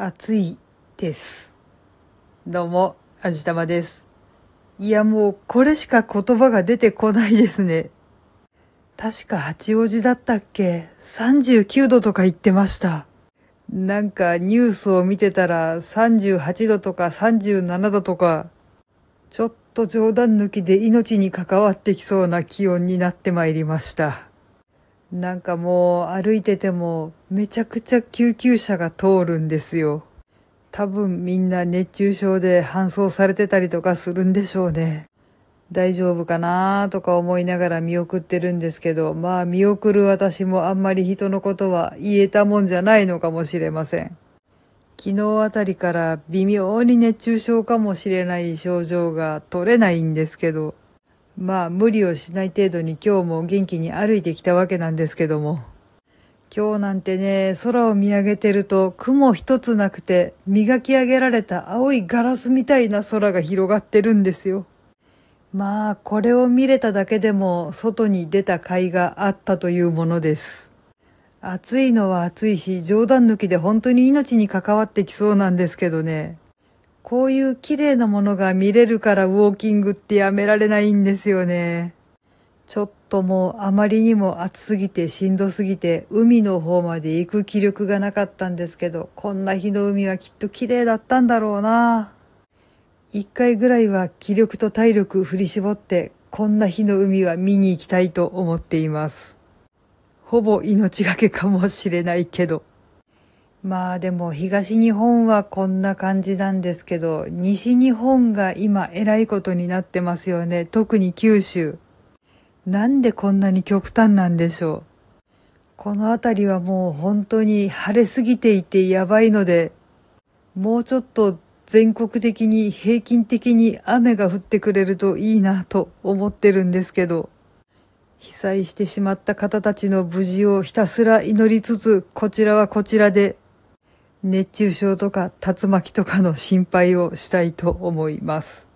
暑いです。どうも、あじたまです。いやもうこれしか言葉が出てこないですね。確か八王子だったっけ ?39 度とか言ってました。なんかニュースを見てたら38度とか37度とか、ちょっと冗談抜きで命に関わってきそうな気温になってまいりました。なんかもう歩いててもめちゃくちゃ救急車が通るんですよ。多分みんな熱中症で搬送されてたりとかするんでしょうね。大丈夫かなとか思いながら見送ってるんですけど、まあ見送る私もあんまり人のことは言えたもんじゃないのかもしれません。昨日あたりから微妙に熱中症かもしれない症状が取れないんですけど、まあ無理をしない程度に今日も元気に歩いてきたわけなんですけども。今日なんてね、空を見上げてると雲一つなくて磨き上げられた青いガラスみたいな空が広がってるんですよ。まあこれを見れただけでも外に出た甲斐があったというものです。暑いのは暑いし冗談抜きで本当に命に関わってきそうなんですけどね。こういう綺麗なものが見れるからウォーキングってやめられないんですよね。ちょっともうあまりにも暑すぎてしんどすぎて海の方まで行く気力がなかったんですけど、こんな日の海はきっと綺麗だったんだろうな。一回ぐらいは気力と体力振り絞って、こんな日の海は見に行きたいと思っています。ほぼ命がけかもしれないけど。まあでも東日本はこんな感じなんですけど、西日本が今偉いことになってますよね。特に九州。なんでこんなに極端なんでしょう。この辺りはもう本当に晴れすぎていてやばいので、もうちょっと全国的に平均的に雨が降ってくれるといいなと思ってるんですけど、被災してしまった方たちの無事をひたすら祈りつつ、こちらはこちらで熱中症とか竜巻とかの心配をしたいと思います。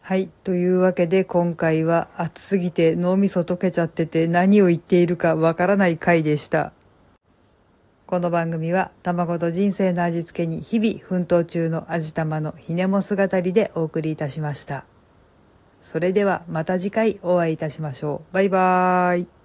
はい。というわけで今回は暑すぎて脳みそ溶けちゃってて何を言っているかわからない回でした。この番組は卵と人生の味付けに日々奮闘中の味玉のひねも姿でお送りいたしました。それではまた次回お会いいたしましょう。バイバーイ。